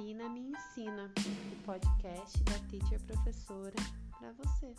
Marina Me Ensina, o podcast da Teacher Professora para você.